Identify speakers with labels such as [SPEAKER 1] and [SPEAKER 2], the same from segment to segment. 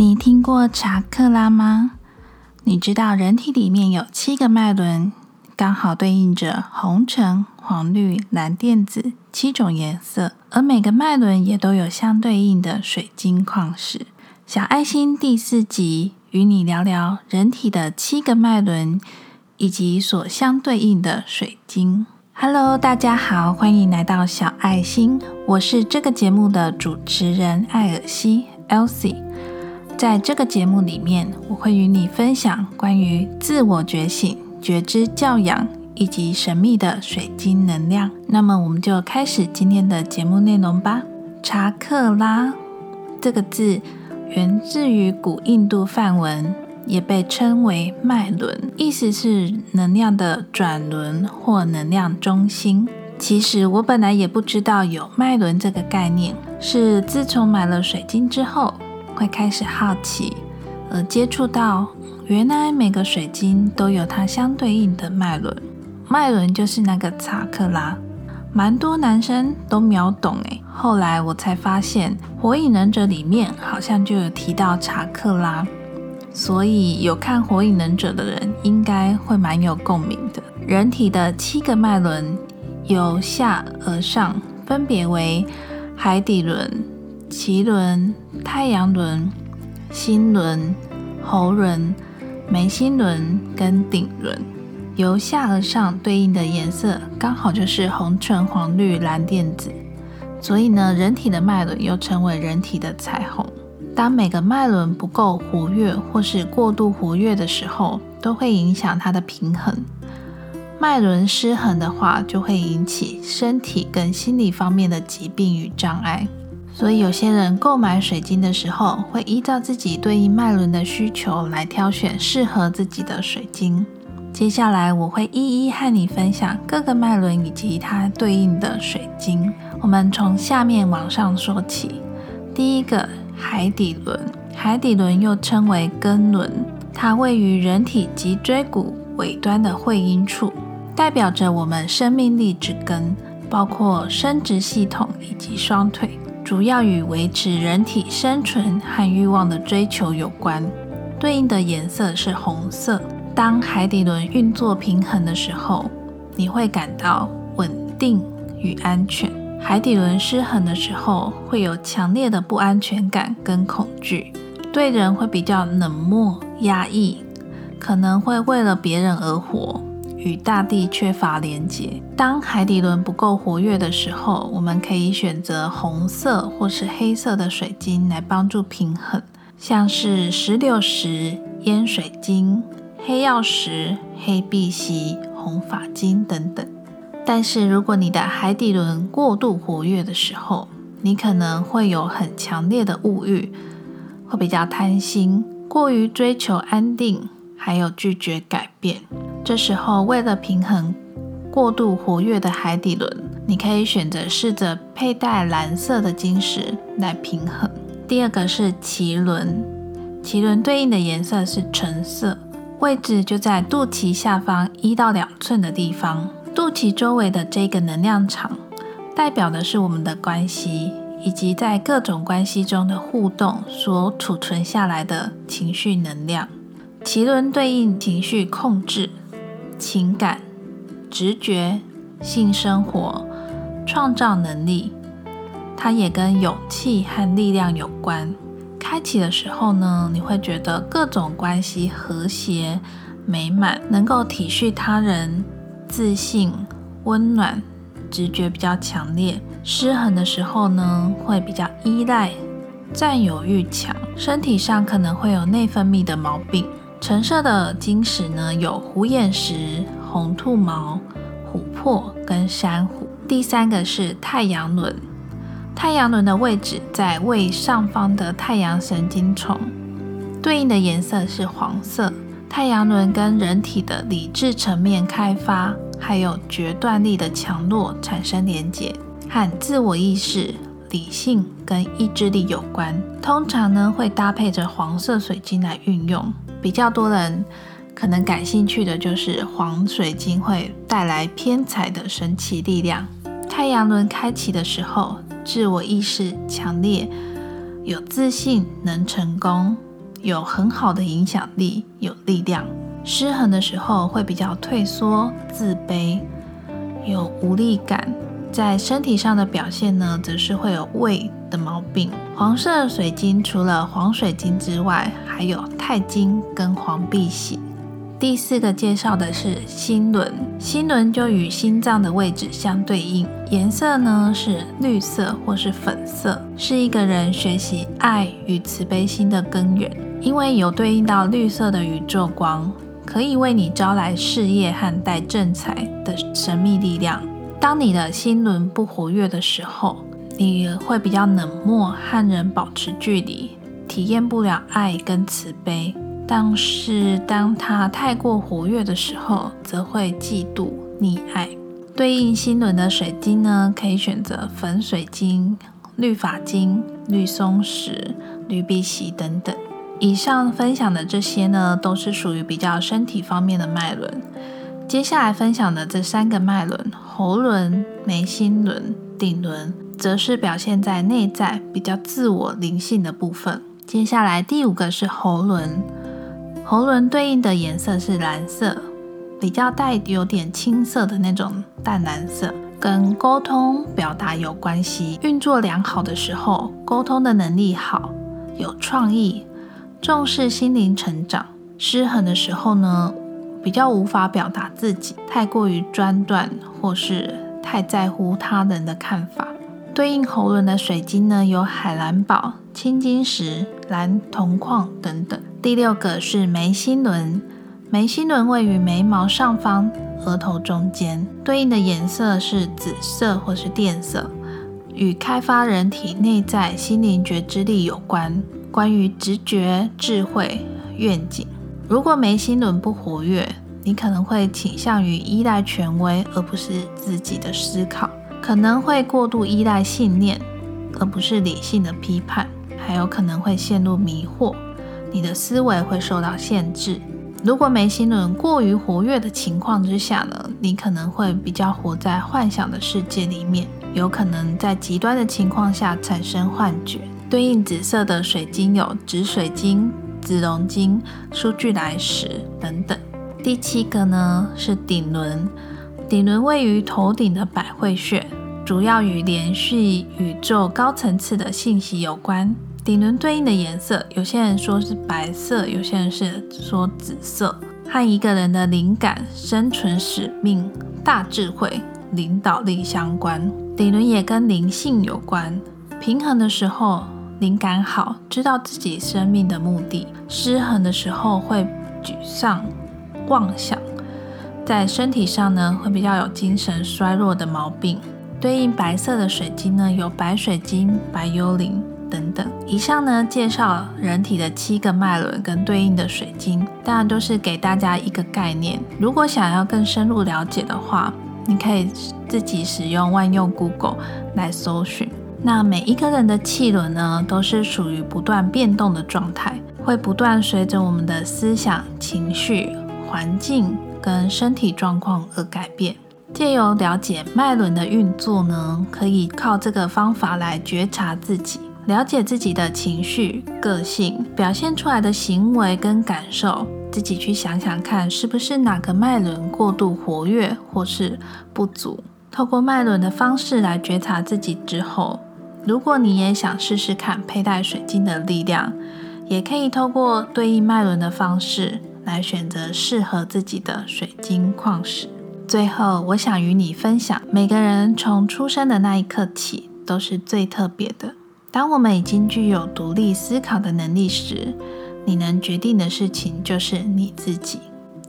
[SPEAKER 1] 你听过查克拉吗？你知道人体里面有七个脉轮，刚好对应着红、橙、黄、绿、蓝、靛、紫七种颜色，而每个脉轮也都有相对应的水晶矿石。小爱心第四集与你聊聊人体的七个脉轮以及所相对应的水晶。Hello，大家好，欢迎来到小爱心，我是这个节目的主持人艾尔西 （Elsie）。在这个节目里面，我会与你分享关于自我觉醒、觉知教养以及神秘的水晶能量。那么，我们就开始今天的节目内容吧。查克拉这个字源自于古印度梵文，也被称为脉轮，意思是能量的转轮或能量中心。其实我本来也不知道有脉轮这个概念，是自从买了水晶之后。会开始好奇，而接触到原来每个水晶都有它相对应的脉轮，脉轮就是那个查克拉，蛮多男生都秒懂诶。后来我才发现，《火影忍者》里面好像就有提到查克拉，所以有看《火影忍者》的人应该会蛮有共鸣的。人体的七个脉轮由下而上，分别为海底轮。脐轮、太阳轮、心轮、喉轮、眉心轮跟顶轮，由下而上对应的颜色刚好就是红、橙、黄、绿、蓝、靛、紫，所以呢，人体的脉轮又称为人体的彩虹。当每个脉轮不够活跃或是过度活跃的时候，都会影响它的平衡。脉轮失衡的话，就会引起身体跟心理方面的疾病与障碍。所以有些人购买水晶的时候，会依照自己对应脉轮的需求来挑选适合自己的水晶。接下来我会一一和你分享各个脉轮以及它对应的水晶。我们从下面往上说起。第一个海底轮，海底轮又称为根轮，它位于人体脊椎骨尾端的会阴处，代表着我们生命力之根，包括生殖系统以及双腿。主要与维持人体生存和欲望的追求有关，对应的颜色是红色。当海底轮运作平衡的时候，你会感到稳定与安全；海底轮失衡的时候，会有强烈的不安全感跟恐惧，对人会比较冷漠、压抑，可能会为了别人而活。与大地缺乏连接。当海底轮不够活跃的时候，我们可以选择红色或是黑色的水晶来帮助平衡，像是石榴石、烟水晶、黑曜石、黑碧玺、红发晶等等。但是如果你的海底轮过度活跃的时候，你可能会有很强烈的物欲，会比较贪心，过于追求安定，还有拒绝改变。这时候，为了平衡过度活跃的海底轮，你可以选择试着佩戴蓝色的晶石来平衡。第二个是脐轮，脐轮对应的颜色是橙色，位置就在肚脐下方一到两寸的地方。肚脐周围的这个能量场，代表的是我们的关系，以及在各种关系中的互动所储存下来的情绪能量。脐轮对应情绪控制。情感、直觉、性生活、创造能力，它也跟勇气和力量有关。开启的时候呢，你会觉得各种关系和谐美满，能够体恤他人，自信、温暖，直觉比较强烈。失衡的时候呢，会比较依赖、占有欲强，身体上可能会有内分泌的毛病。橙色的晶石呢，有虎眼石、红兔毛、琥珀跟珊瑚。第三个是太阳轮，太阳轮的位置在胃上方的太阳神经丛，对应的颜色是黄色。太阳轮跟人体的理智层面开发，还有决断力的强弱产生连结，和自我意识、理性跟意志力有关。通常呢，会搭配着黄色水晶来运用。比较多人可能感兴趣的就是黄水晶会带来偏财的神奇力量。太阳轮开启的时候，自我意识强烈，有自信，能成功，有很好的影响力，有力量。失衡的时候会比较退缩、自卑，有无力感。在身体上的表现呢，则是会有胃的毛病。黄色水晶除了黄水晶之外，还有钛金跟黄碧玺。第四个介绍的是心轮，心轮就与心脏的位置相对应，颜色呢是绿色或是粉色，是一个人学习爱与慈悲心的根源，因为有对应到绿色的宇宙光，可以为你招来事业和带正财的神秘力量。当你的心轮不活跃的时候，你会比较冷漠，和人保持距离，体验不了爱跟慈悲。但是当它太过活跃的时候，则会嫉妒、溺爱。对应心轮的水晶呢，可以选择粉水晶、绿发晶、绿松石、绿碧玺等等。以上分享的这些呢，都是属于比较身体方面的脉轮。接下来分享的这三个脉轮——喉轮、眉心轮、顶轮，则是表现在内在比较自我灵性的部分。接下来第五个是喉轮，喉轮对应的颜色是蓝色，比较带有点青色的那种淡蓝色，跟沟通表达有关系。运作良好的时候，沟通的能力好，有创意，重视心灵成长。失衡的时候呢？比较无法表达自己，太过于专断，或是太在乎他人的看法。对应喉轮的水晶呢，有海蓝宝、青金石、蓝铜矿等等。第六个是眉心轮，眉心轮位于眉毛上方、额头中间，对应的颜色是紫色或是靛色，与开发人体内在心灵觉知力有关，关于直觉、智慧、愿景。如果眉心轮不活跃，你可能会倾向于依赖权威，而不是自己的思考；可能会过度依赖信念，而不是理性的批判；还有可能会陷入迷惑，你的思维会受到限制。如果眉心轮过于活跃的情况之下呢，你可能会比较活在幻想的世界里面，有可能在极端的情况下产生幻觉。对应紫色的水晶有紫水晶。紫龙晶、数据来石等等。第七个呢是顶轮，顶轮位于头顶的百会穴，主要与连续宇宙高层次的信息有关。顶轮对应的颜色，有些人说是白色，有些人是说紫色，和一个人的灵感、生存使命、大智慧、领导力相关。顶轮也跟灵性有关，平衡的时候。灵感好，知道自己生命的目的。失衡的时候会沮丧、妄想，在身体上呢会比较有精神衰弱的毛病。对应白色的水晶呢有白水晶、白幽灵等等。以上呢介绍人体的七个脉轮跟对应的水晶，当然都是给大家一个概念。如果想要更深入了解的话，你可以自己使用万用 Google 来搜寻。那每一个人的气轮呢，都是属于不断变动的状态，会不断随着我们的思想、情绪、环境跟身体状况而改变。借由了解脉轮的运作呢，可以靠这个方法来觉察自己，了解自己的情绪、个性表现出来的行为跟感受，自己去想想看，是不是哪个脉轮过度活跃或是不足。透过脉轮的方式来觉察自己之后。如果你也想试试看佩戴水晶的力量，也可以透过对应脉轮的方式来选择适合自己的水晶矿石。最后，我想与你分享，每个人从出生的那一刻起都是最特别的。当我们已经具有独立思考的能力时，你能决定的事情就是你自己。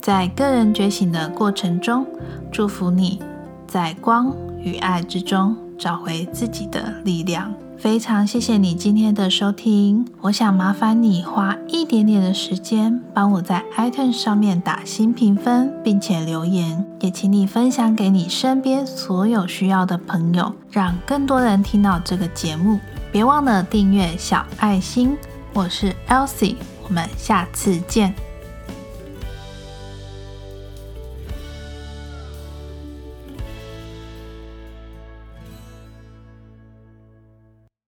[SPEAKER 1] 在个人觉醒的过程中，祝福你在光与爱之中。找回自己的力量，非常谢谢你今天的收听。我想麻烦你花一点点的时间，帮我在 iTunes 上面打新评分，并且留言，也请你分享给你身边所有需要的朋友，让更多人听到这个节目。别忘了订阅小爱心，我是 Elsie，我们下次见。